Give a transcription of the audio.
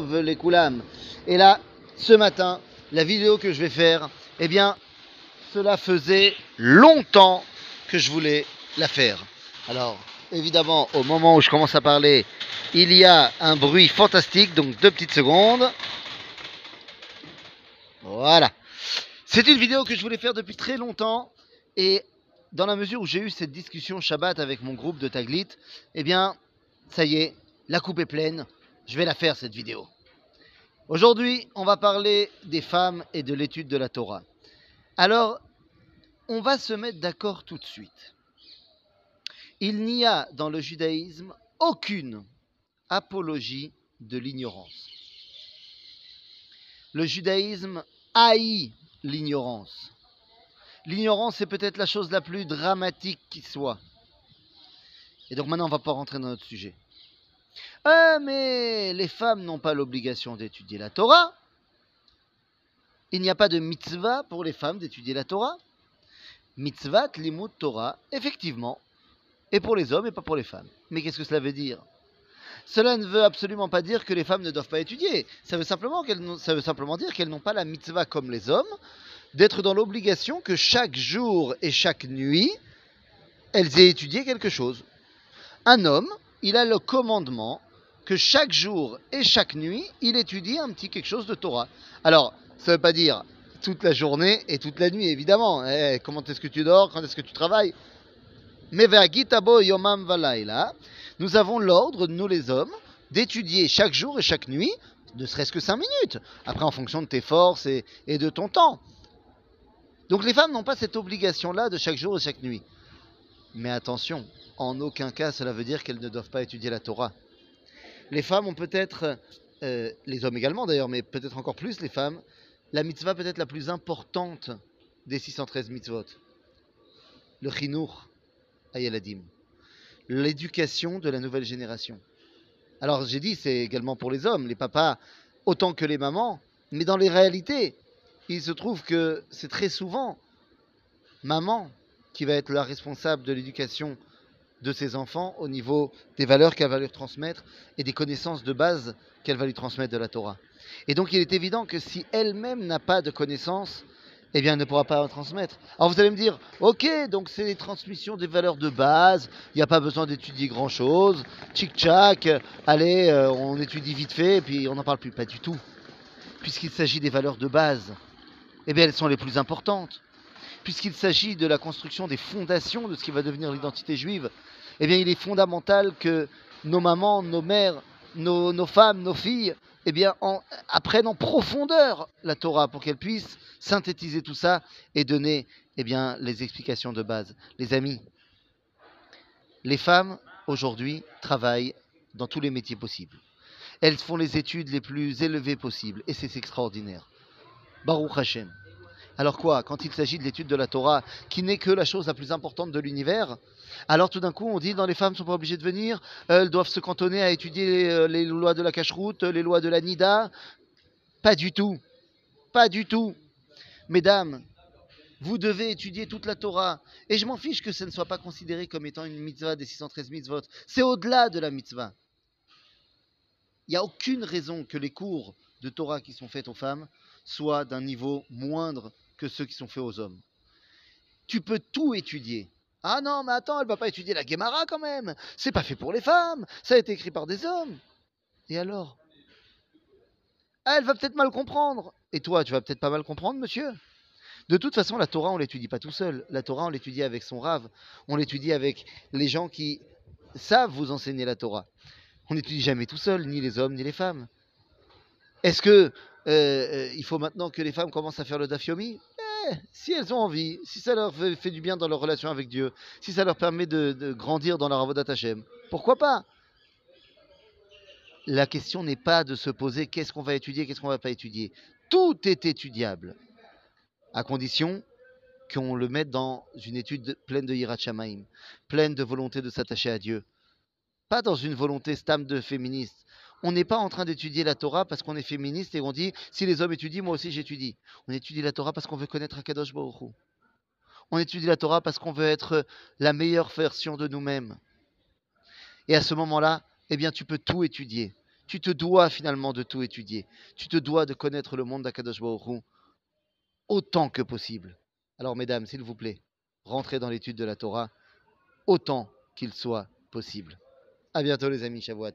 les koulam. Et là, ce matin, la vidéo que je vais faire, eh bien, cela faisait longtemps que je voulais la faire. Alors, évidemment, au moment où je commence à parler, il y a un bruit fantastique, donc deux petites secondes. Voilà. C'est une vidéo que je voulais faire depuis très longtemps et dans la mesure où j'ai eu cette discussion Shabbat avec mon groupe de Taglit, eh bien, ça y est, la coupe est pleine. Je vais la faire cette vidéo. Aujourd'hui, on va parler des femmes et de l'étude de la Torah. Alors, on va se mettre d'accord tout de suite. Il n'y a dans le judaïsme aucune apologie de l'ignorance. Le judaïsme haït l'ignorance. L'ignorance est peut-être la chose la plus dramatique qui soit. Et donc maintenant, on va pas rentrer dans notre sujet. Ah, mais les femmes n'ont pas l'obligation d'étudier la Torah. Il n'y a pas de mitzvah pour les femmes d'étudier la Torah. Mitzvah, limut Torah, effectivement, et pour les hommes et pas pour les femmes. Mais qu'est-ce que cela veut dire? Cela ne veut absolument pas dire que les femmes ne doivent pas étudier. Ça veut simplement, ça veut simplement dire qu'elles n'ont pas la mitzvah comme les hommes, d'être dans l'obligation que chaque jour et chaque nuit, elles aient étudié quelque chose. Un homme, il a le commandement que chaque jour et chaque nuit, il étudie un petit quelque chose de Torah. Alors, ça ne veut pas dire toute la journée et toute la nuit, évidemment. Eh, comment est-ce que tu dors? Quand est-ce que tu travailles? Mais yomam valaila, nous avons l'ordre, nous les hommes, d'étudier chaque jour et chaque nuit, ne serait-ce que cinq minutes. Après, en fonction de tes forces et de ton temps. Donc les femmes n'ont pas cette obligation-là de chaque jour et chaque nuit. Mais attention, en aucun cas cela veut dire qu'elles ne doivent pas étudier la Torah. Les femmes ont peut-être, euh, les hommes également d'ailleurs, mais peut-être encore plus les femmes, la mitzvah peut-être la plus importante des 613 mitzvot. Le chinour ayeladim. L'éducation de la nouvelle génération. Alors j'ai dit, c'est également pour les hommes, les papas autant que les mamans, mais dans les réalités, il se trouve que c'est très souvent maman qui va être la responsable de l'éducation de ses enfants au niveau des valeurs qu'elle va leur transmettre et des connaissances de base qu'elle va lui transmettre de la Torah. Et donc il est évident que si elle-même n'a pas de connaissances, eh bien elle ne pourra pas en transmettre. Alors vous allez me dire, ok, donc c'est les transmissions des valeurs de base, il n'y a pas besoin d'étudier grand-chose, tchic-tchac, allez, euh, on étudie vite fait et puis on n'en parle plus. Pas du tout. Puisqu'il s'agit des valeurs de base eh bien, elles sont les plus importantes. Puisqu'il s'agit de la construction des fondations de ce qui va devenir l'identité juive, eh bien, il est fondamental que nos mamans, nos mères, nos, femmes, nos filles, eh bien, apprennent en profondeur la Torah pour qu'elles puissent synthétiser tout ça et donner eh bien, les explications de base. Les amis, les femmes, aujourd'hui, travaillent dans tous les métiers possibles. Elles font les études les plus élevées possibles et c'est extraordinaire. Baruch Hashem. Alors quoi Quand il s'agit de l'étude de la Torah, qui n'est que la chose la plus importante de l'univers, alors tout d'un coup on dit dans les femmes ne sont pas obligées de venir, elles doivent se cantonner à étudier euh, les, lois de la cacheroute, les lois de la nida. Pas du tout. Pas du tout. Mesdames, vous devez étudier toute la Torah. Et je m'en fiche que ce ne soit pas considéré comme étant une mitzvah des 613 mitzvot. C'est au-delà de la mitzvah. Il n'y a aucune raison que les cours de Torah qui sont faits aux femmes soient d'un niveau moindre que ceux qui sont faits aux hommes. Tu peux tout étudier. Ah non, mais attends, elle va pas étudier la Gemara quand même. C'est pas fait pour les femmes. Ça a été écrit par des hommes. Et alors? Elle va peut-être mal comprendre. Et toi, tu vas peut-être pas mal comprendre, monsieur de toute façon, la Torah, on l'étudie pas tout seul. La Torah, on l'étudie avec son rave. On l'étudie avec les gens qui savent vous enseigner la Torah. On n'étudie jamais tout seul, ni les hommes, ni les femmes. Est-ce que euh, euh, il faut maintenant que les femmes commencent à faire le dafyomi eh, Si elles ont envie, si ça leur fait, du bien dans leur relation avec Dieu, si ça leur permet de, grandir dans leur avodat Hashem, pourquoi pas? La question n'est pas de se poser qu'est-ce qu'on va étudier, qu'est-ce qu'on va pas étudier. Tout est étudiable, à condition qu'on le mette dans une étude pleine de hirat pleine de volonté de s'attacher à Dieu. Pas dans une volonté stam de féministe, on n'est pas en train d'étudier la Torah parce qu'on est féministe et on dit si les hommes étudient, moi aussi j'étudie. On étudie la Torah parce qu'on veut connaître Akadosh Baruch On étudie la Torah parce qu'on veut être la meilleure version de nous-mêmes. Et à ce moment-là, eh bien, tu peux tout étudier. tu te dois finalement de tout étudier. Tu te dois de connaître le monde d'Akadosh Baruch autant que possible. Alors, mesdames, s'il vous plaît, rentrez dans l'étude de la Torah autant qu'il soit possible. À bientôt, les amis. Shavuot